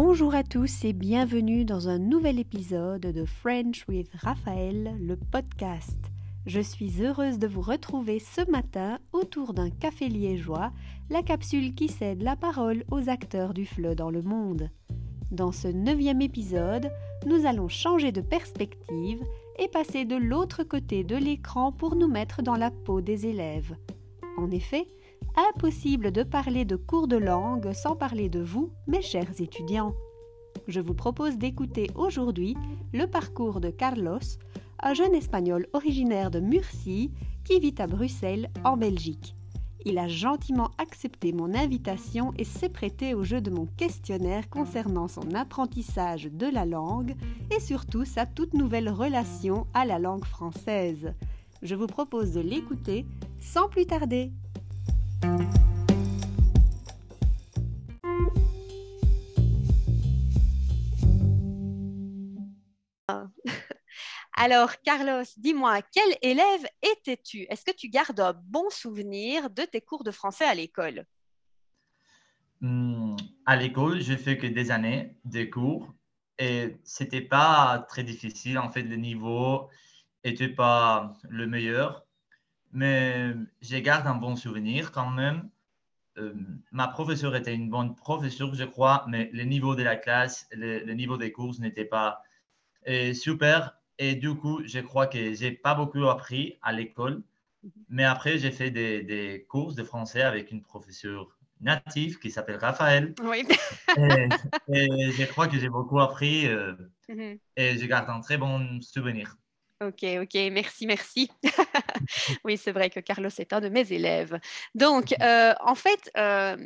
Bonjour à tous et bienvenue dans un nouvel épisode de French with Raphaël, le podcast. Je suis heureuse de vous retrouver ce matin autour d'un café liégeois, la capsule qui cède la parole aux acteurs du FLE dans le monde. Dans ce neuvième épisode, nous allons changer de perspective et passer de l'autre côté de l'écran pour nous mettre dans la peau des élèves. En effet, impossible de parler de cours de langue sans parler de vous, mes chers étudiants. Je vous propose d'écouter aujourd'hui le parcours de Carlos, un jeune espagnol originaire de Murcie qui vit à Bruxelles, en Belgique. Il a gentiment accepté mon invitation et s'est prêté au jeu de mon questionnaire concernant son apprentissage de la langue et surtout sa toute nouvelle relation à la langue française. Je vous propose de l'écouter sans plus tarder. Alors, Carlos, dis-moi, quel élève étais-tu? Est-ce que tu gardes un bon souvenir de tes cours de français à l'école? Hmm, À l'école, j'ai fait que des années de cours et c'était pas très difficile. En fait, le niveau n'était pas le meilleur mais je garde un bon souvenir quand même. Euh, ma professeure était une bonne professeure, je crois, mais le niveau de la classe, le, niveau des cours n'était pas euh, super. Et du coup, je crois que j'ai pas beaucoup appris à l'école. Mais après, j'ai fait des, des, cours de français avec une professeure native qui s'appelle Raphaël. Oui. et, je crois que j'ai beaucoup appris euh, mhm. et je garde un très bon souvenir. Ok, ok, merci, merci. oui, c'est vrai que Carlos est un de mes élèves. Donc, euh, en fait, euh,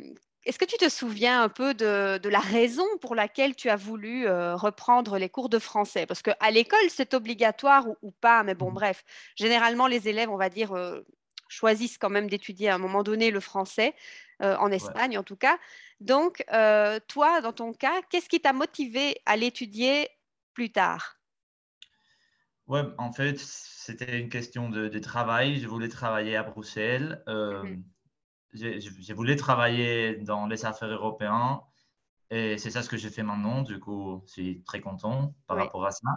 est-ce que tu te souviens un peu de, la raison pour laquelle tu as voulu euh, reprendre les cours de français? Parce qu'à l'école, c'est obligatoire ou, pas, mais bon, mmh. bref, généralement, les élèves, on va dire, choisissent quand même d'étudier à un moment donné le français, en Espagne en tout cas. Donc, toi, dans ton cas, qu'est-ce qui t'a motivé à l'étudier plus tard? Ouais, en fait, c'était une question de, travail. Je voulais travailler à Bruxelles. Euh, mhm. je, voulais travailler dans les affaires européennes. Et c'est ça ce que j'ai fait maintenant. Du coup, je suis très content par rapport à ça.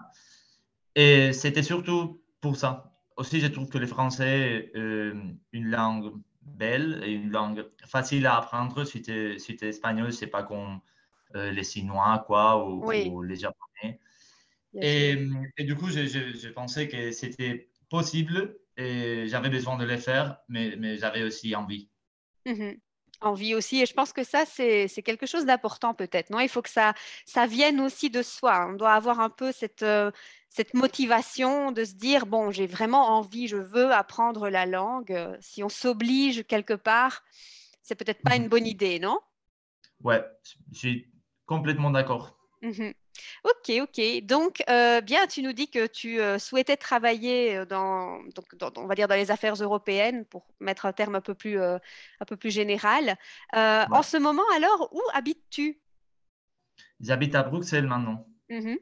Et c'était surtout pour ça. Aussi, je trouve que le français euh, une langue belle et une langue facile à apprendre. Si tu es, si es, espagnol, c'est pas comme euh, les Chinois quoi, ou, ou les Japonais. Et, du coup, j'ai pensé que c'était possible et j'avais besoin de le faire, mais, mais j'avais aussi envie. Mmh envie aussi, et je pense que ça, c'est quelque chose d'important peut-être, non? Il faut que ça, ça vienne aussi de soi. On doit avoir un peu cette, euh, cette motivation de se dire, bon, j'ai vraiment envie, je veux apprendre la langue. Si on s'oblige quelque part, c'est peut-être pas une mmh bonne idée, non? Ouais, je suis complètement d'accord. Mmh Ok, ok. Donc, euh, bien, tu nous dis que tu euh, souhaitais travailler euh, dans, on va dire, dans les affaires européennes, pour mettre un terme un peu plus, un peu plus général. En ce moment, alors, où habites-tu? J'habite à Bruxelles maintenant. Mmh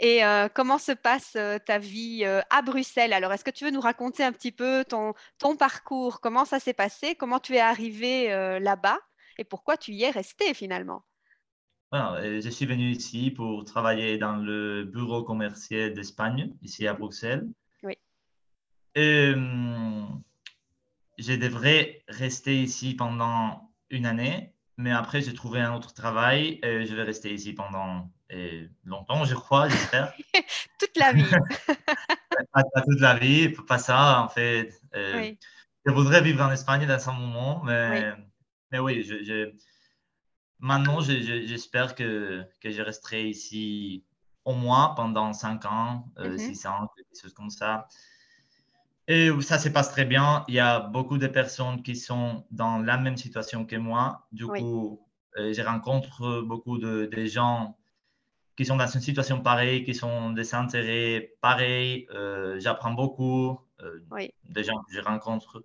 Et comment se passe ta vie à Bruxelles? Alors, est-ce que tu veux nous raconter un petit peu ton, ton parcours? Comment ça s'est passé? Comment tu es arrivé là-bas? Et pourquoi tu y es resté finalement? Je suis venu ici pour travailler dans le bureau commercial d'Espagne, ici à Bruxelles. Oui. Et, hum, je devrais rester ici pendant une année, mais après, j'ai trouvé un autre travail et je vais rester ici pendant longtemps, je crois, j'espère. toute la vie. pas, toute la vie, pas ça, en fait. Euh, je voudrais vivre en Espagne dans un moment, mais oui, mais oui je Maintenant, j'espère que, que, je resterai ici au moins pendant 5 ans, 6 euh, mhm. ans, quelque chose comme ça. Et ça se passe très bien. Il y a beaucoup de personnes qui sont dans la même situation que moi. Du coup, euh, je rencontre beaucoup de, gens qui sont dans une situation pareille, qui sont des intérêts pareils. Euh, j'apprends beaucoup des gens que je rencontre.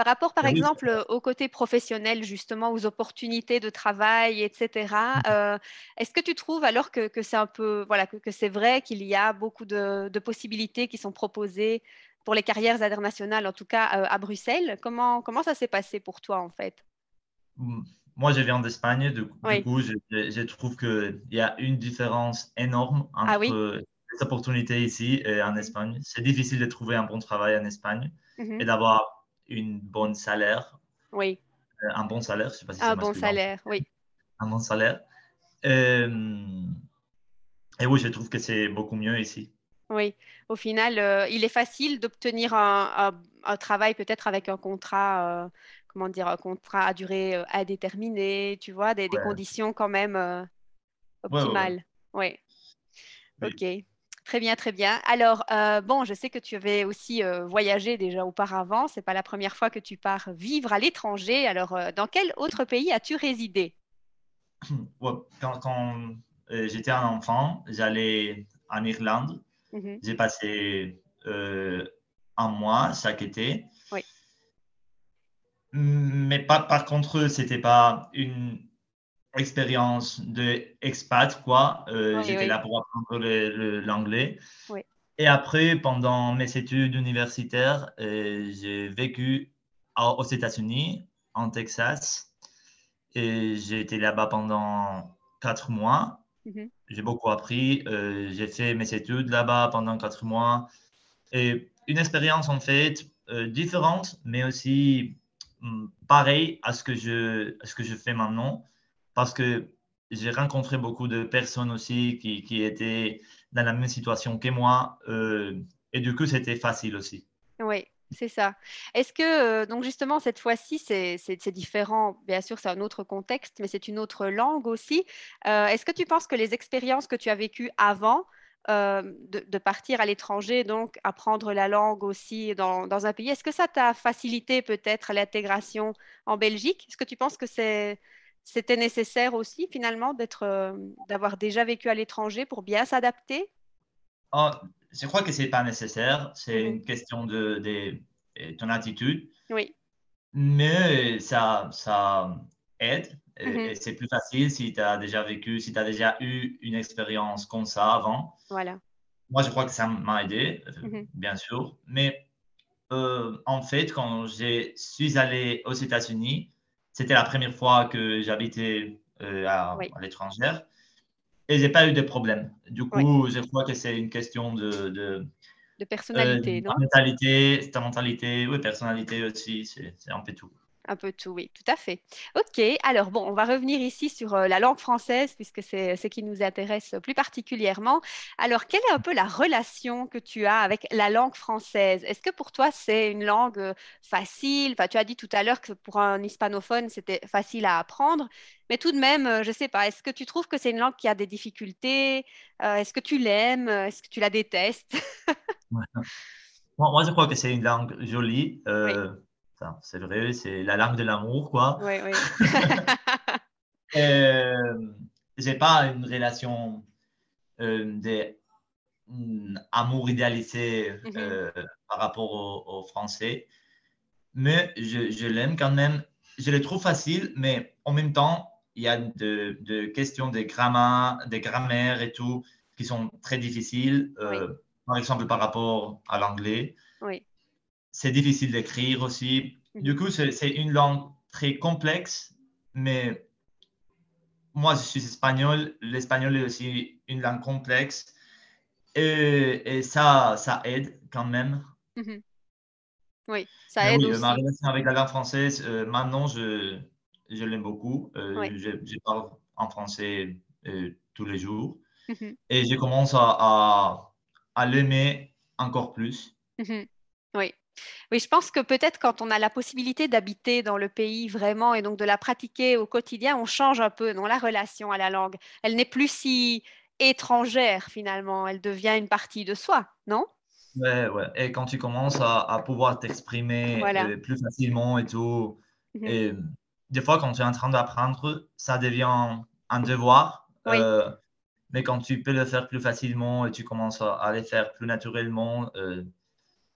Par rapport, par exemple, au côté professionnel, justement, aux opportunités de travail, etc., mmh. euh, est-ce que tu trouves alors que, c'est un peu, voilà, que, c'est vrai qu'il y a beaucoup de, possibilités qui sont proposées pour les carrières internationales, en tout cas euh, à Bruxelles? Comment, comment ça s'est passé pour toi, en fait? Moi, je viens d'Espagne, du, coup, je, je trouve qu'il y a une différence énorme ah entre les opportunités ici et en Espagne. C'est difficile de trouver un bon travail en Espagne Mhm. et d'avoir une bonne salaire, Oui, euh, un bon salaire, je sais pas si c'est un bon salaire, oui. un bon salaire. Euh, et oui, je trouve que c'est beaucoup mieux ici. Oui, au final, euh, il est facile d'obtenir un, un- un travail peut-être avec un contrat, euh, comment dire, un contrat à durée euh, indéterminée, tu vois, des, des Ouais. conditions quand même Ouais, ouais, ouais. optimales. Oui, Oui. ok. Très bien, très bien. Alors, euh, bon, je sais que tu avais aussi euh, voyagé déjà auparavant. C'est pas la première fois que tu pars vivre à l'étranger. Alors, euh, dans quel autre pays as-tu résidé? Ouais, quand quand, j'étais un enfant, j'allais en Irlande. Mhm. J'ai passé un mois chaque été. Oui. Mais pas, par contre, c'était pas une expérience de expat, quoi. Euh, Oui, j'étais oui. là pour apprendre l'anglais. Oui. Et après, pendant mes études universitaires, euh, j'ai vécu à- aux États-Unis, en Texas. Et j'ai été là-bas pendant quatre mois. Mhm. J'ai beaucoup appris. euh, j'ai fait mes études là-bas pendant quatre mois. Et une expérience en fait différente, mais aussi hum, pareille à ce que je, à ce que je fais maintenant. Parce que j'ai rencontré beaucoup de personnes aussi qui, étaient dans la même situation que moi. euh, et du coup, c'était facile aussi. Oui, c'est ça. Est-ce que, euh, donc justement, cette fois-ci, c'est différent, bien sûr, c'est un autre contexte, mais c'est une autre langue aussi. Euh, est-ce que tu penses que les expériences que tu as vécues avant de, partir à l'étranger, donc apprendre la langue aussi dans un pays, est-ce que ça t'a facilité peut-être l'intégration en Belgique? Est-ce que tu penses que c'est, c'était nécessaire aussi, finalement, d'être, euh, d'avoir déjà vécu à l'étranger pour bien s'adapter? Ah, je crois que c'est pas nécessaire. C'est une question de, de- de ton attitude. Oui. Mais ça, ça aide Mhm. et c'est plus facile si tu as déjà vécu, si tu as déjà eu une expérience comme ça avant. Voilà. Moi, je crois que ça m'a aidé, Mhm. bien sûr. Mais euh, en fait, quand je suis allé aux États-Unis, c'était la première fois que j'habitais euh, à, Oui. à l'étranger et j'ai pas eu de problème. Du Oui. coup, je crois que c'est une question de, de, De euh, personnalité, non? ta mentalité, ta mentalité, oui, personnalité aussi, c'est un peu tout. Un peu tout, oui, tout à fait. Ok, alors bon, on va revenir ici sur euh, la langue française, puisque c'est ce qui nous intéresse plus particulièrement. Alors, quelle est un peu la relation que tu as avec la langue française? Est-ce que pour toi, c'est une langue euh, facile? Enfin, tu as dit tout à l'heure que pour un hispanophone, c'était facile à apprendre, mais tout de même, euh, je ne sais pas, est-ce que tu trouves que c'est une langue qui a des difficultés? Euh, est-ce que tu l'aimes? Est-ce que tu la détestes? Moi, moi, je crois que c'est une langue jolie. Euh, c'est vrai, c'est la langue de l'amour, quoi. oui, oui. Euh, j'ai pas une relation euh, d'amour idéalisé Mhm. euh, par rapport au, au français, mais je, je l'aime quand même. Je le trouve facile, mais en même temps, il y a de, de questions de grammaire, de grammaire et tout qui sont très difficiles. euh, Par exemple, par rapport à l'anglais, Oui. C'est difficile d'écrire aussi. Du Mhm. coup, c'est une langue très complexe, mais moi, je suis espagnol. L'espagnol est aussi une langue complexe. Et, et ça, ça aide quand même. Mhm. Oui, ça Mais aide oui, euh, ma aussi. relation avec la langue française, euh, maintenant, je, je l'aime beaucoup. Euh, Oui. je, je parle en français euh, tous les jours. Mhm. Et je commence à, à, à l'aimer encore plus. Oui, je pense que peut-être quand on a la possibilité d'habiter dans le pays vraiment et donc de la pratiquer au quotidien, on change un peu dans la relation à la langue. Elle n'est plus si étrangère finalement, elle devient une partie de soi, non? Ouais, ouais. Et quand tu commences à, à pouvoir t'exprimer Voilà. euh, plus facilement et tout, Mhm. et des fois, quand tu es en train d'apprendre, ça devient un devoir. Oui, euh, mais quand tu peux le faire plus facilement et tu commences à, à le faire plus naturellement, euh,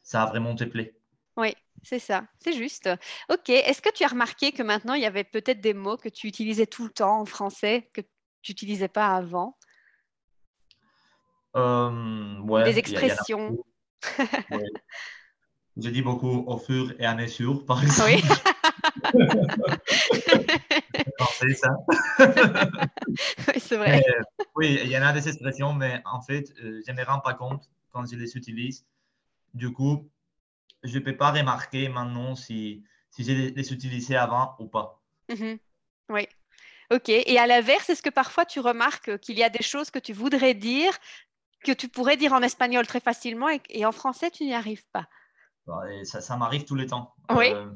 ça vraiment te plaît. Oui, c'est ça, c'est juste. Ok, est-ce que tu as remarqué que maintenant il y avait peut-être des mots que tu utilisais tout le temps en français que tu n'utilisais pas avant, Euh, des il y, a- y expressions? Ouais. Je dis beaucoup au fur et à mesure, par Oui. exemple. français, ça. oui, c'est vrai. oui, il y en a des expressions, mais en fait, euh, je ne me rends pas compte quand je les utilise. Du coup, je ne peux pas remarquer maintenant si, si je les utilisais avant ou pas. Mhm. Oui. Ok. Et à l'inverse, est-ce que parfois tu remarques qu'il y a des choses que tu voudrais dire, que tu pourrais dire en espagnol très facilement et, en français, tu n'y arrives pas? Ça, ça m'arrive tout le temps. Oui. Euh,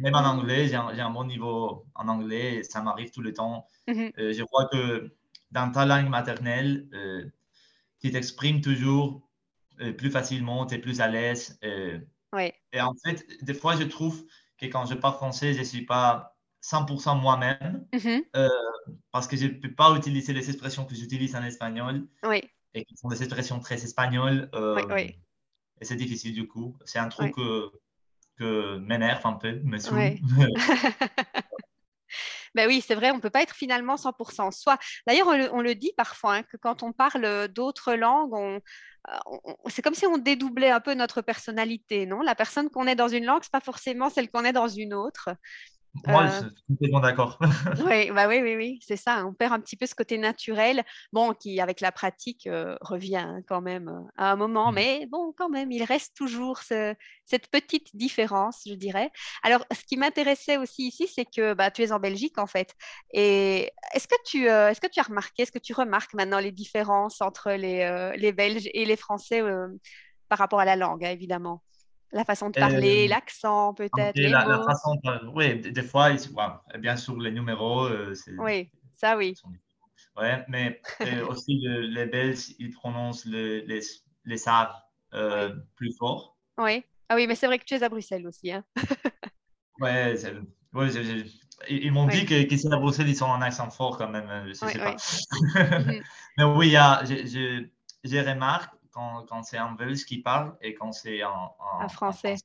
même en anglais, j'ai un, bon niveau en anglais, ça m'arrive tout le temps. Mhm. Euh, je crois que dans ta langue maternelle, euh, tu t'exprimes toujours plus facilement, tu es plus à l'aise. Oui. Et en fait, des fois, je trouve que quand je parle français, je ne suis pas 100% moi-même mhm. parce que je ne peux pas utiliser les expressions que j'utilise en espagnol. Oui et qui sont des expressions très espagnoles. Euh, oui, Et c'est difficile du coup. C'est un truc que, que m'énerve un peu, me saoule. ben oui, c'est vrai, on ne peut pas être finalement 100% soi. D'ailleurs, on, le dit parfois, hein, que quand on parle d'autres langues, on, euh, c'est comme si on dédoublait un peu notre personnalité, non? La personne qu'on est dans une langue, ce n'est pas forcément celle qu'on est dans une autre. Moi, euh, je suis complètement d'accord. oui, bah oui, oui, oui, c'est ça. On perd un petit peu ce côté naturel, bon, qui avec la pratique euh, revient hein, quand même euh, à un moment, mmh. mais bon, quand même, il reste toujours cette petite différence, je dirais. Alors, ce qui m'intéressait aussi ici, c'est que bah, tu es en Belgique en fait. Et est-ce que tu, est-ce que tu as remarqué, est-ce que tu remarques maintenant les différences entre les, les Belges et les Français par rapport à la langue, hein, évidemment? La façon de parler, euh, l'accent peut-être. La, la, façon de, oui, des, fois, bien sûr, les numéros. Euh, oui, ça oui. Oui, mais euh, aussi les Belges, ils prononcent les, les, les plus fort. Oui, ah oui, mais c'est vrai que tu es à Bruxelles aussi. Hein. ouais, ils m'ont dit qu'ici à Bruxelles, ils sont en accent fort quand même. Je sais pas. Mhm. mais oui, j'ai remarqué quand, c'est en belge qui parle et quand c'est en, français.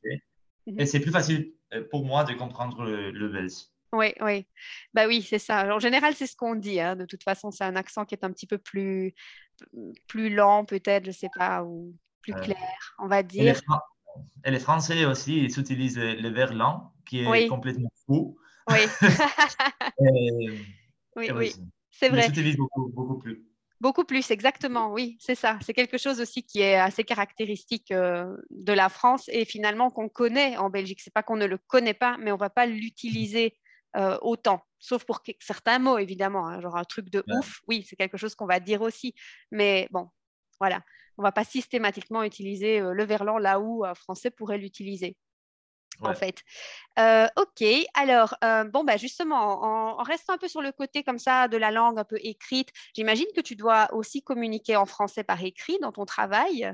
Mhm. Et c'est plus facile euh, pour moi de comprendre le, belge. Oui, oui. Bah oui, c'est ça. En général, c'est ce qu'on dit. Hein. De toute façon, c'est un accent qui est un petit peu plus, plus lent, peut-être, je ne sais pas, ou plus clair, on va dire. Et les, Français aussi, ils utilisent le, verre lent, qui est complètement fou. Oui. oui, oui. C'est vrai. Ils l'utilisent beaucoup, beaucoup plus. Beaucoup plus, exactement, oui, c'est ça. C'est quelque chose aussi qui est assez caractéristique euh, de la France et finalement qu'on connaît en Belgique. C'est pas qu'on ne le connaît pas, mais on va pas l'utiliser euh, autant, sauf pour certains mots évidemment. Hein, genre un truc de ouf, oui, c'est quelque chose qu'on va dire aussi. Mais bon, voilà, on va pas systématiquement utiliser euh, le verlan là où un Français pourrait l'utiliser en fait. Euh, ok, alors, euh, bon, bah justement, en, restant un peu sur le côté comme ça de la langue un peu écrite, j'imagine que tu dois aussi communiquer en français par écrit dans ton travail.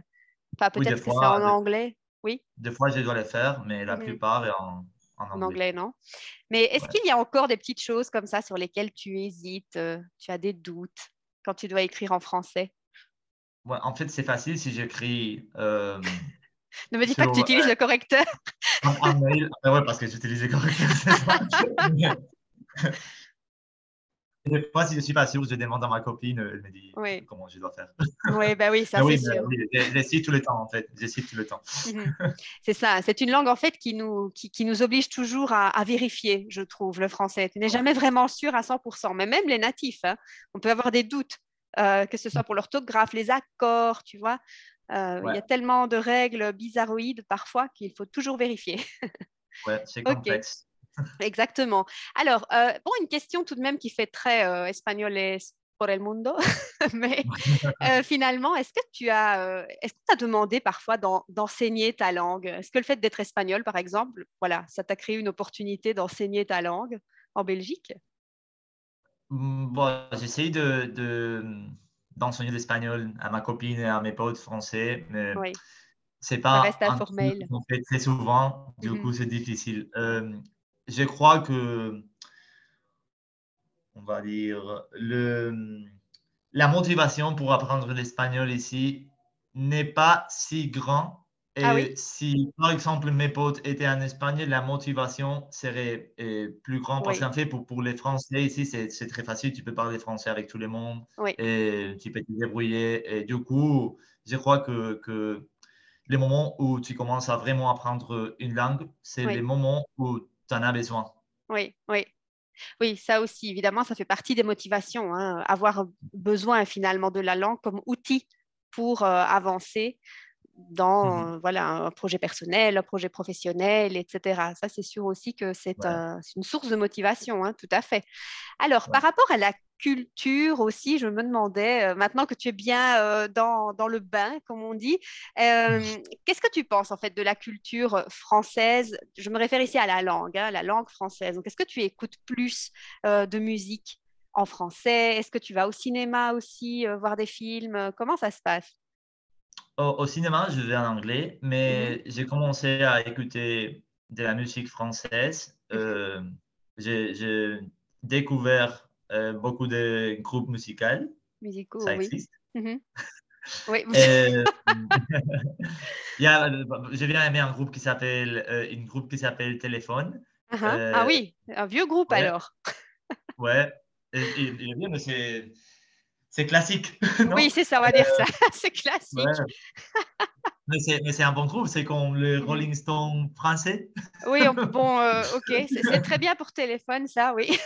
Enfin, peut-être que c'est en anglais. Oui. Des fois, je dois le faire, mais la mmh plupart est en, en, anglais. non? Mais est-ce qu'il y a encore des petites choses comme ça sur lesquelles tu hésites, euh, tu as des doutes quand tu dois écrire en français? Ouais, En fait, c'est facile si j'écris ne me dis pas que tu utilises le correcteur. Un, mail, ah ouais, parce que j'utilise le correcteur. Des fois, si je ne suis pas sûr, je demande à ma copine, elle me dit comment je dois faire. Oui, bah oui, ça c'est sûr. Oui, j'essaie tout le temps, en fait. J'essaie tout le temps. Mhm. c'est ça. C'est une langue, en fait, qui nous, qui, qui nous oblige toujours à, à, vérifier, je trouve, le français. Tu n'es jamais vraiment sûr à 100%. Mais même les natifs, hein, on peut avoir des doutes, euh, que ce soit pour l'orthographe, les accords, tu vois. Euh, il y a tellement de règles bizarroïdes parfois qu'il faut toujours vérifier. ouais, c'est complexe. Exactement. Alors, euh, bon, une question tout de même qui fait très euh, espagnol et por el mundo, mais finalement, est-ce que tu as, est-ce que as demandé parfois d'enseigner ta langue? Est-ce que le fait d'être espagnol, par exemple, voilà, ça t'a créé une opportunité d'enseigner ta langue en Belgique? Mmh, Bon, j'essaye de, d'enseigner l'espagnol à ma copine et à mes potes français, mais c'est pas reste informel. On fait très souvent, du mhm. coup c'est difficile. Euh, je crois que, on va dire, le, la motivation pour apprendre l'espagnol ici n'est pas si grand ah et si, par exemple, mes potes étaient en Espagne, la motivation serait plus grande. Parce qu'en fait, pour, pour, les Français, ici, c'est très facile. Tu peux parler français avec tout le monde. Et tu peux te débrouiller. Et du coup, je crois que, que les moments où tu commences à vraiment apprendre une langue, c'est les moments où tu en as besoin. Oui, oui. Oui, ça aussi, évidemment, ça fait partie des motivations, hein, avoir besoin finalement de la langue comme outil pour euh, avancer dans Mhm. euh, voilà, un projet personnel, un projet professionnel, etc. Ça, c'est sûr aussi que c'est Ouais, une source de motivation, hein, tout à fait. Alors, ouais. par rapport à la culture aussi, je me demandais, euh, maintenant que tu es bien dans, dans le bain, comme on dit, euh, qu'est-ce que tu penses en fait de la culture française? Je me réfère ici à la langue, hein, la langue française. Donc, est-ce que tu écoutes plus de musique en français? Est-ce que tu vas au cinéma aussi, voir des films? Comment ça se passe? Au, au cinéma, je vais en anglais, Mhm, mais j'ai commencé à écouter de la musique française. mhm. Euh, j'ai découvert euh, beaucoup de groupes musicaux, Musicaux, ça oui. existe. Mhm. Oui, vous- Et, il y a, j'ai bien aimé un groupe qui s'appelle, euh, une groupe qui s'appelle Téléphone. Ah ah. Oui, un vieux groupe ouais, alors. ouais. Et, et- il est bien, mais c'est c'est classique, Oui, c'est ça, on va dire ça. C'est classique. Ouais. Mais c'est un bon groupe, c'est comme le Mhm. Rolling Stone français. Oui, on- bon, euh, ok, c'est très bien pour téléphone, ça, oui.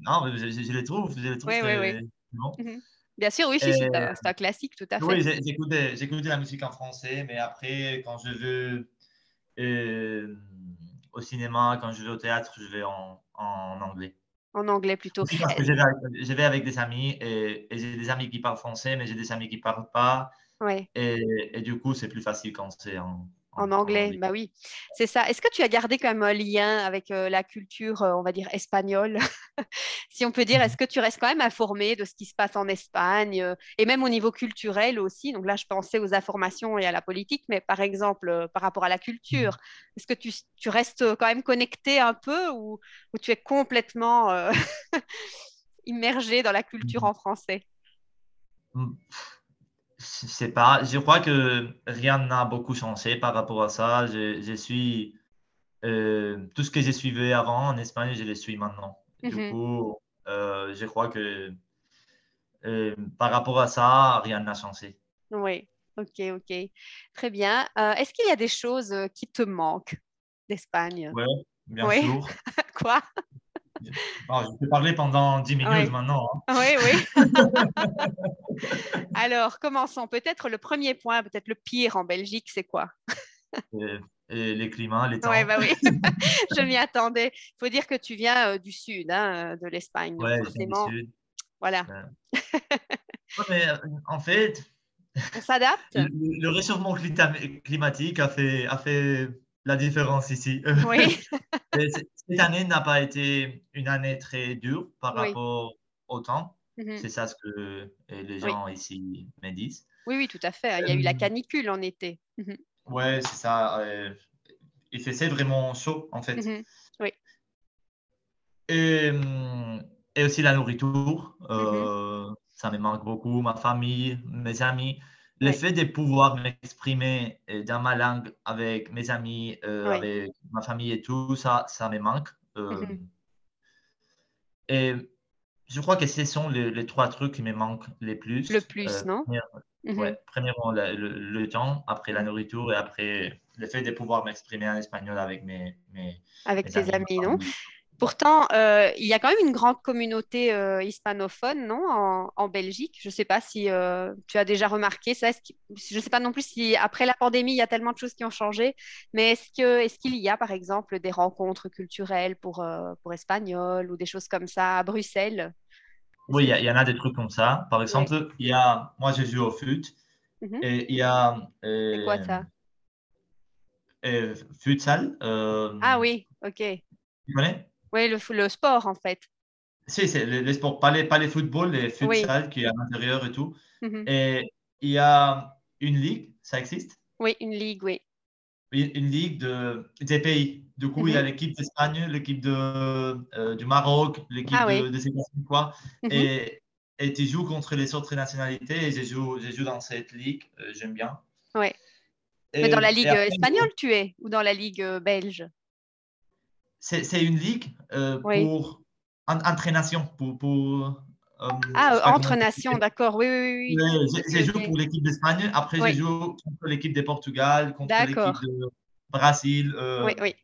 Non, je, je- les trouve, je les trouve Oui, oui, oui. Mhm. Bien sûr, oui, si, c'est un, classique, tout à fait. oui, j'écoute de, j'écoute de la musique en français, mais après, quand je veux euh, au cinéma, quand je vais au théâtre, je vais en, en anglais. En anglais plutôt. Parce que je vais avec, je vais avec des amis et, et j'ai des amis qui parlent français, mais j'ai des amis qui ne parlent pas. ouais. Et, et du coup, c'est plus facile quand c'est en, En en anglais, bah oui, c'est ça. Est-ce que tu as gardé quand même un lien avec euh, la culture, euh, on va dire, espagnole? Si on peut dire, est-ce que tu restes quand même informé de ce qui se passe en Espagne euh, et même au niveau culturel aussi? Donc là, je pensais aux informations et à la politique, mais par exemple, par rapport à la culture, est-ce que tu, tu restes quand même connecté un peu ou, ou tu es complètement immergé dans la culture en français? Je sais pas, je crois que rien n'a beaucoup changé par rapport à ça. Je, je suis euh, tout ce que je suivais avant en Espagne, je le suis maintenant. Du Mhm. coup, euh, je crois que euh, par rapport à ça, rien n'a changé. Oui, ok, ok. Très bien. Est-ce qu'il y a des choses qui te manquent d'Espagne? Ouais, bien Oui, sûr. quoi? Je, je peux parler pendant 10 minutes Oui, maintenant. oui, oui. Alors, commençons. Peut-être le premier point, peut-être le pire en Belgique, c'est quoi? hein. Et, et les climats, les Oui, temps. bah oui, je m'y attendais. Il faut dire que tu viens euh, du sud, hein, euh, de l'Espagne, Ouais, viens du sud. voilà, Ouais. Ouais, mais en fait, on s'adapte? le, le réchauffement climatique a fait, a fait la différence ici. Oui, Cette année n'a pas été une année très dure par oui, rapport au temps. mhm, C'est ça ce que euh, les oui, gens ici me disent. oui, oui, tout à fait. Il y a eu la Euh, canicule en été. Mhm, ouais, c'est ça. euh, il faisait vraiment chaud en fait. mhm, Oui, Et, et aussi la nourriture. euh, ça me manque beaucoup. Ma famille, mes amis. Le oui, fait de pouvoir m'exprimer euh, dans ma langue avec mes amis, euh, oui, avec ma famille et tout, ça, ça me manque. Euh, mhm. et Je crois que ce sont les, les trois trucs qui me manquent les Le plus. plus, Euh, non? première- Mhm, ouais, premièrement, le, le- le temps, après la nourriture et après le fait de pouvoir m'exprimer en espagnol avec mes, mes, Avec mes tes amis, amis, non? Pourtant, euh, il y a quand même une grande communauté euh, hispanophone, non, en, en Belgique. Je ne sais pas si euh, tu as déjà remarqué ça. Je ne sais pas non plus si après la pandémie, il y a tellement de choses qui ont changé. Mais est-ce que, est-ce qu'il y a, par exemple, des rencontres culturelles pour, pour Espagnols ou des choses comme ça à Bruxelles? Oui, il y, en a des trucs comme ça. Par Ouais. exemple, il y a, moi, je joue au foot Mhm. et il y a C'est quoi ça? futsal. Ah oui, ok. tu connais? Oui, le, sport, en fait. Si, c'est les, les sports, pas les, pas les footballs, les Oui. futsal qui est à l'intérieur et tout. Mhm. Et il y a une ligue, ça existe? Oui, une ligue, oui. une une ligue de, des pays. Du coup, il y a Mhm. l'équipe d'Espagne, l'équipe de, euh, du Maroc, l'équipe Ah de, oui. quoi. Mhm. Et, et tu joues contre les autres nationalités et je joue, je joue dans cette ligue, euh, j'aime bien. Ouais. Mais dans la ligue après, espagnole, tu es, ou dans la ligue euh, belge? C'est une ligue euh, Oui. pour en- entraînation, pour, pour euh, Ah, entre nations, d'accord. Oui, oui, oui. Oui. joue ok. pour l'équipe d'Espagne, après je Oui, joue contre l'équipe de Portugal, contre l'équipe de Brésil, Oui, euh, oui.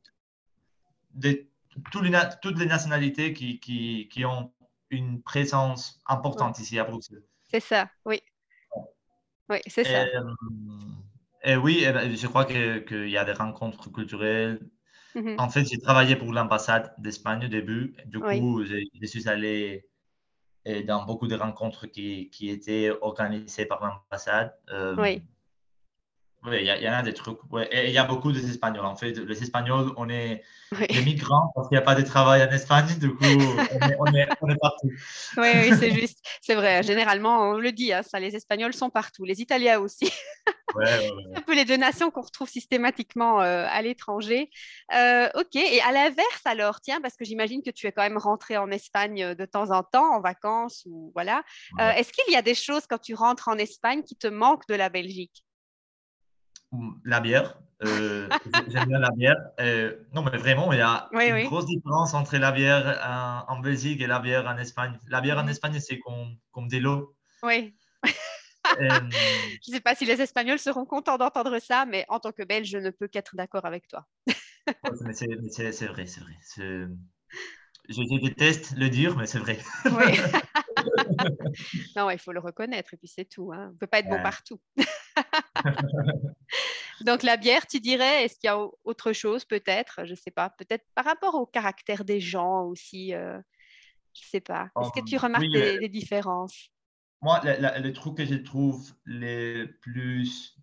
des- toutes les nationalités qui, qui, qui, ont une présence importante ici à Bruxelles. C'est ça, oui. Oui, c'est ça. Et, oui, eh ben, je crois qu'il y a des rencontres culturelles. Mhm. En fait, j'ai travaillé pour l'ambassade d'Espagne au début. Du coup, je, suis allé euh, dans beaucoup de rencontres qui, qui étaient organisées par l'ambassade. Euh, oui. Oui, il y, en a des trucs. Ouais. Et il y a beaucoup d'Espagnols. En fait, les Espagnols, on est des migrants parce qu'il n'y a pas de travail en Espagne. Du coup, on est, on est, partout. Oui, oui c'est juste. C'est vrai. Généralement, on le dit, hein, ça, les Espagnols sont partout. Les Italiens aussi. Ouais, ouais, un peu les deux nations qu'on retrouve systématiquement euh, à l'étranger. Euh, ok. Et à l'inverse, alors, tiens, parce que j'imagine que tu es quand même rentré en Espagne euh, de temps en temps, en vacances ou voilà. Est-ce qu'il y a des choses quand tu rentres en Espagne qui te manquent de la Belgique? La bière. Euh, j'aime bien la bière. Euh, non, mais vraiment, il y a une grosse différence entre la bière en, Belgique et la bière en Espagne. La bière en mhm. Espagne, c'est comme, comme de l'eau. Oui. Euh, je ne sais pas si les Espagnols seront contents d'entendre ça, mais en tant que Belge, je ne peux qu'être d'accord avec toi. c'est vrai, c'est vrai. Je, déteste le dire, mais c'est vrai. Oui. non, il faut le reconnaître, et puis c'est tout. Hein. On ne peut pas être bon partout. Donc la bière, tu dirais, est-ce qu'il y a autre chose peut-être? Je ne sais pas, peut-être par rapport au caractère des gens aussi, euh, je ne sais pas. Est-ce que tu oh, remarques des, différences? Moi, le, truc que je trouve les plus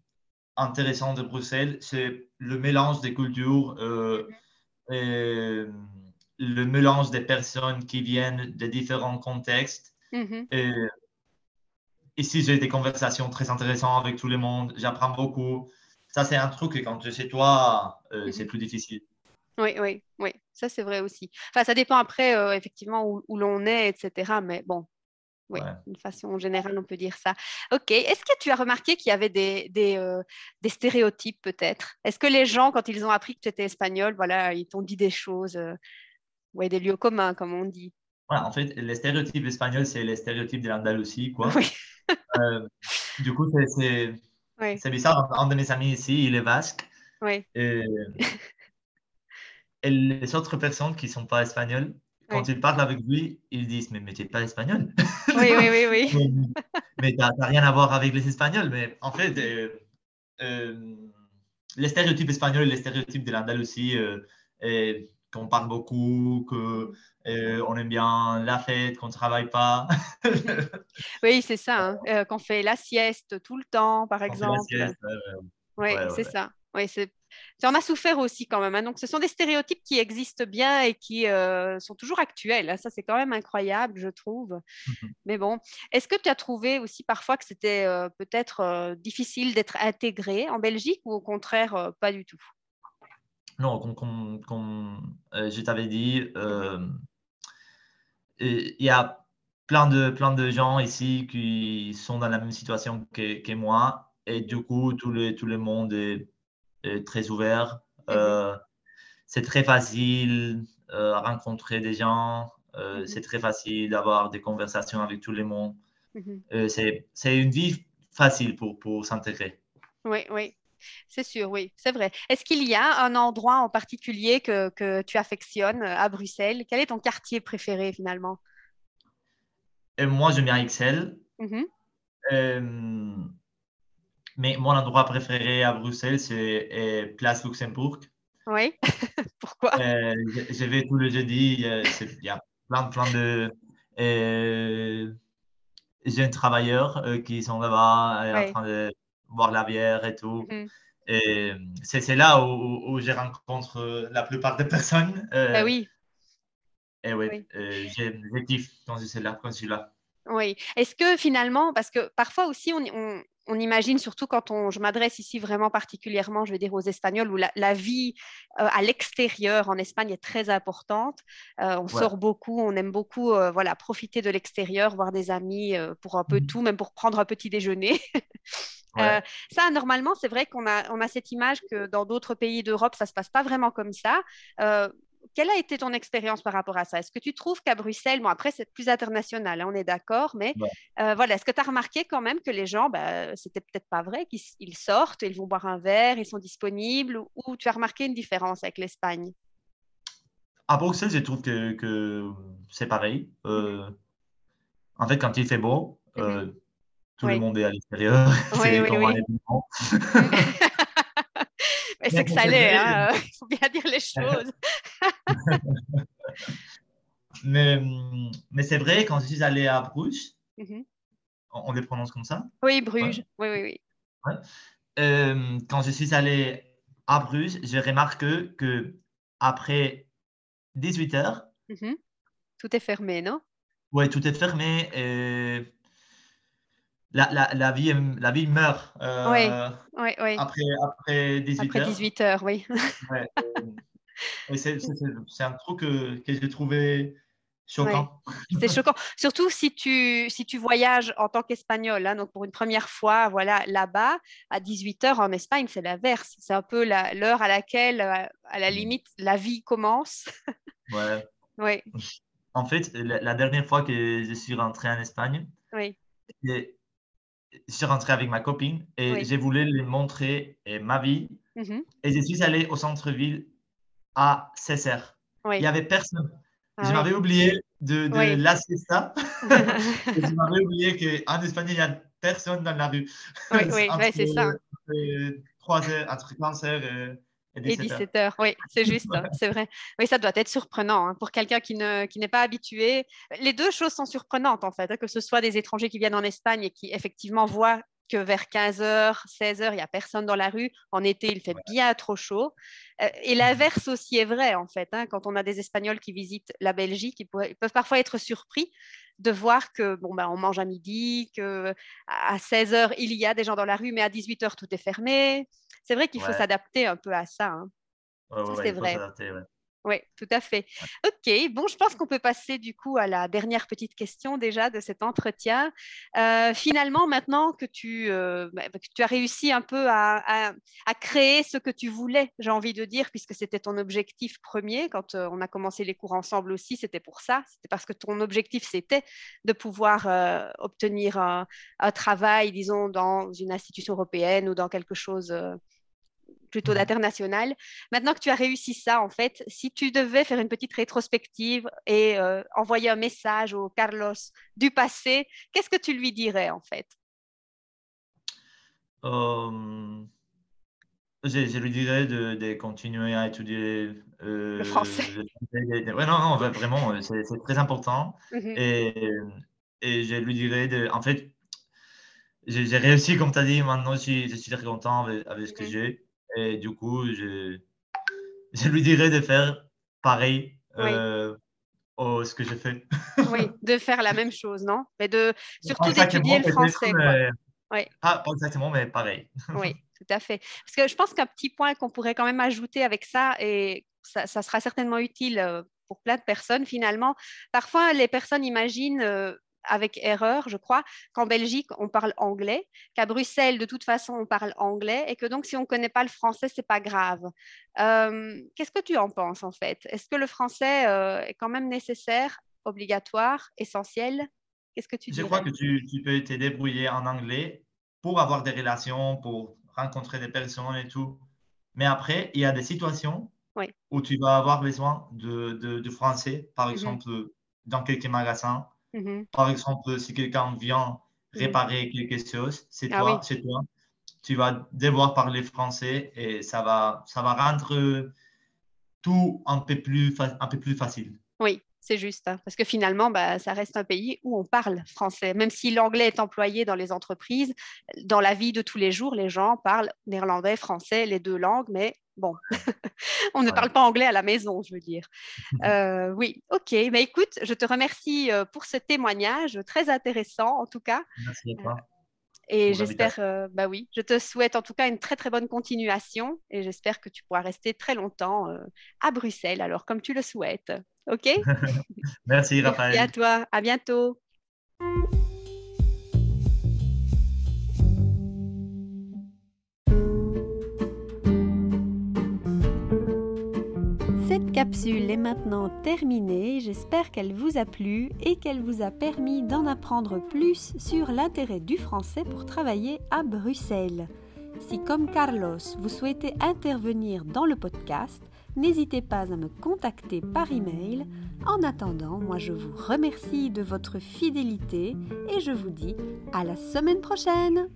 intéressant de Bruxelles, c'est le mélange des cultures, euh, et le mélange des personnes qui viennent de différents contextes. Mm-hmm. Et ici, j'ai des conversations très intéressantes avec tout le monde. J'apprends beaucoup. Ça, c'est un truc que quand es chez toi, euh, mhm. c'est plus difficile. Oui, oui, oui. Ça, c'est vrai aussi. Enfin, ça dépend après, euh, effectivement, où, l'on est, etc. Mais bon, oui, d'une façon générale, on peut dire ça. OK. Est-ce que tu as remarqué qu'il y avait des, des, euh, des stéréotypes, peut-être? Est-ce que les gens, quand ils ont appris que tu étais espagnol, voilà, ils t'ont dit des choses, ouais, des lieux communs, comme on dit? Ouais, en fait, les stéréotypes espagnols, c'est les stéréotypes de l'Andalousie, quoi. Oui. Euh, du coup, c'est bizarre. Un de mes amis ici, il est basque. Oui. Et, les autres personnes qui ne sont pas espagnoles, quand ils parlent avec lui, ils disent Mais, mais tu n'es pas espagnol. Oui, oui, oui. oui. mais tu n'as rien à voir avec les Espagnols. Mais en fait, euh, euh, les stéréotypes espagnols, les stéréotypes de l'Andalousie, qu'on parle beaucoup, que euh, aime bien la fête, qu'on ne travaille pas. oui, c'est ça. Hein. Euh, qu'on fait la sieste tout le temps, par exemple. oui, c'est ça. Oui, c'est... Tu en as souffert aussi quand même. Hein. Donc, ce sont des stéréotypes qui existent bien et qui euh, sont toujours actuels. Hein. Ça, c'est quand même incroyable, je trouve. Mhm. Mais bon, est-ce que tu as trouvé aussi parfois que c'était peut-être difficile d'être intégré en Belgique ou au contraire, pas du tout? Non, comme, je t'avais dit, il y a plein de, plein de gens ici qui sont dans la même situation que, que moi. Et du coup, tout le, tout le monde est, très ouvert. Mhm. Euh, c'est très facile euh, à rencontrer des gens. Euh, mhm. C'est très facile d'avoir des conversations avec tout le monde. Mhm. c'est une vie facile pour, pour s'intégrer. Oui, oui. C'est sûr, oui, c'est vrai. Est-ce qu'il y a un endroit en particulier que, que, tu affectionnes euh, à Bruxelles? Quel est ton quartier préféré finalement? Euh, Moi, j'aime bien Excel. Euh, mais mon endroit préféré à Bruxelles, c'est Place Luxembourg. Oui, pourquoi? Je, vais tous les jeudis, il y a plein, plein de jeunes travailleurs qui sont là-bas en train de boire la bière et tout. Mhm. Et c'est là où, où, je rencontre la plupart des personnes. Euh, ah oui. Et oui, oui. Euh, j'ai je suis là. Quand je suis là. Oui. Est-ce que finalement, parce que parfois aussi, on, on, on imagine, surtout quand on, je m'adresse ici vraiment particulièrement, je vais dire aux Espagnols, où la, vie euh, à l'extérieur en Espagne est très importante. Euh, on sort beaucoup, on aime beaucoup euh, voilà, profiter de l'extérieur, voir des amis pour un peu mmh tout, même pour prendre un petit déjeuner. ça, normalement, c'est vrai qu'on a, on a cette image que dans d'autres pays d'Europe, ça ne se passe pas vraiment comme ça. Quelle a été ton expérience par rapport à ça? Est-ce que tu trouves qu'à Bruxelles, bon après c'est plus international, hein, on est d'accord, mais euh, voilà, est-ce que tu as remarqué quand même que les gens, bah, c'était peut-être pas vrai, qu'ils sortent, ils vont boire un verre, ils sont disponibles, ou, tu as remarqué une différence avec l'Espagne? À Bruxelles, je trouve que, que c'est pareil. Euh, en fait, quand il fait beau, euh, Mhm. Tout Oui. le monde est à l'extérieur. Oui, c'est oui, comme oui. un événement. Mais c'est que ça l'est, hein, il faut bien dire les choses. Mais, mais c'est vrai, quand je suis allé à Bruges, Mhm. on, on les prononce comme ça? Oui, Bruges. Oui, oui, oui. Euh, quand je suis allé à Bruges, j'ai remarqué que après 18 heures, Mhm. Tout est fermé, non? Ouais, tout est fermé et la, la, la vie, la vie meurt euh, Oui, oui. après, après 18 Après heures. 18 heures, oui. Ouais, euh, et c'est c'est- un truc que, que j'ai trouvé choquant. C'est choquant. Surtout si tu, si tu voyages en tant qu'Espagnol, hein, donc pour une première fois, voilà, là-bas, à 18h en Espagne, c'est l'inverse. C'est un peu la- l'heure à laquelle, euh, à la limite, la vie commence. Ouais. oui, En fait, la, la dernière fois que je suis rentré en Espagne, oui, et je suis rentré avec ma copine et Oui. j'ai voulu lui montrer eh, ma vie. Mhm. Et je suis allé au centre-ville à 16 heures. oui. Il n'y avait personne. Ah je oui. m'avais oublié de, de Oui. la siesta. Je m'avais oublié qu'en Espagne, il n'y a personne dans la rue. Oui, oui, c'est ça. entre 3 heures, entre 15 heures et, et Et 17 heures. 17 heures, oui, c'est juste, hein, c'est vrai. Oui, ça doit être surprenant hein, pour quelqu'un qui ne- qui n'est pas habitué. Les deux choses sont surprenantes, en fait, hein, que ce soit des étrangers qui viennent en Espagne et qui, effectivement, voient que vers 15 heures, 16 heures, il n'y a personne dans la rue. En été, il fait bien trop chaud. Euh, et l'inverse aussi est vrai, en fait. hein, quand on a des Espagnols qui visitent la Belgique, ils, ils peuvent parfois être surpris de voir que bon ben on mange à midi, que à 16 heures il y a des gens dans la rue, mais à 18 heures tout est fermé. C'est vrai qu'il faut s'adapter un peu à ça. hein. Ouais, Ça, c'est vrai. Oui, tout à fait. Ok, bon, je pense qu'on peut passer du coup à la dernière petite question déjà de cet entretien. Euh, finalement, maintenant que tu, euh, bah, que tu as réussi un peu à, à- à créer ce que tu voulais, j'ai envie de dire, puisque c'était ton objectif premier, quand euh, on a commencé les cours ensemble aussi, c'était pour ça, c'était parce que ton objectif, c'était de pouvoir obtenir un, un travail, disons, dans une institution européenne ou dans quelque chose plutôt Mhm. d'international. Maintenant que tu as réussi ça, en fait, si tu devais faire une petite rétrospective et euh, envoyer un message au Carlos du passé, qu'est-ce que tu lui dirais, en fait? Euh, je, je lui dirais de, de continuer à étudier euh, Le français. le français. Ouais, non, non, vraiment, c'est très important. Mhm. Et, et je lui dirais de. En fait, j'ai réussi, comme tu as dit, maintenant je suis, je suis très content avec, avec ce que Mhm. j'ai. Et du coup, je, je lui dirais de faire pareil Oui. euh, au ce que je fais. Oui, de faire la même chose, non? Mais de surtout d'étudier le français. mais- Oui. Pas, pas exactement, mais pareil. Oui, tout à fait. Parce que je pense qu'un petit point qu'on pourrait quand même ajouter avec ça, et ça, ça sera certainement utile euh, pour plein de personnes finalement, parfois les personnes imaginent, euh, avec erreur, je crois, qu'en Belgique, on parle anglais, qu'à Bruxelles, de toute façon, on parle anglais, et que donc si on ne connaît pas le français, c'est pas grave. Euh, Qu'est-ce que tu en penses en fait? Est-ce que le français euh, est quand même nécessaire, obligatoire, essentiel? Qu'est-ce que tu Je crois que tu, tu peux te débrouiller en anglais pour avoir des relations, pour rencontrer des personnes et tout. Mais après, il y a des situations Oui. où tu vas avoir besoin de, de, de français, par Mhm. exemple, dans quelques magasins. Mhm. Par exemple, si quelqu'un vient Mhm. réparer quelque chose, c'est Ah toi, oui. chez toi, tu vas devoir parler français et ça va, ça va rendre tout un peu plus, fa- un peu plus facile. Oui, c'est juste, hein, parce que finalement, bah, ça reste un pays où on parle français. Même si l'anglais est employé dans les entreprises, dans la vie de tous les jours, les gens parlent néerlandais, français, les deux langues, mais bon, on ne Ouais. parle pas anglais à la maison, je veux dire. Euh, oui, ok. Mais écoute, je te remercie euh, pour ce témoignage très intéressant, en tout cas. Merci à toi. Et j'espère, euh, bah oui, je te souhaite en tout cas une très très bonne continuation et j'espère que tu pourras rester très longtemps euh, à Bruxelles, alors comme tu le souhaites. Ok? Merci, Merci à Raphaël. toi. À bientôt. Capsule est maintenant terminée, j'espère qu'elle vous a plu et qu'elle vous a permis d'en apprendre plus sur l'intérêt du français pour travailler à Bruxelles. Si comme Carlos, vous souhaitez intervenir dans le podcast, n'hésitez pas à me contacter par email. En attendant, moi je vous remercie de votre fidélité et je vous dis à la semaine prochaine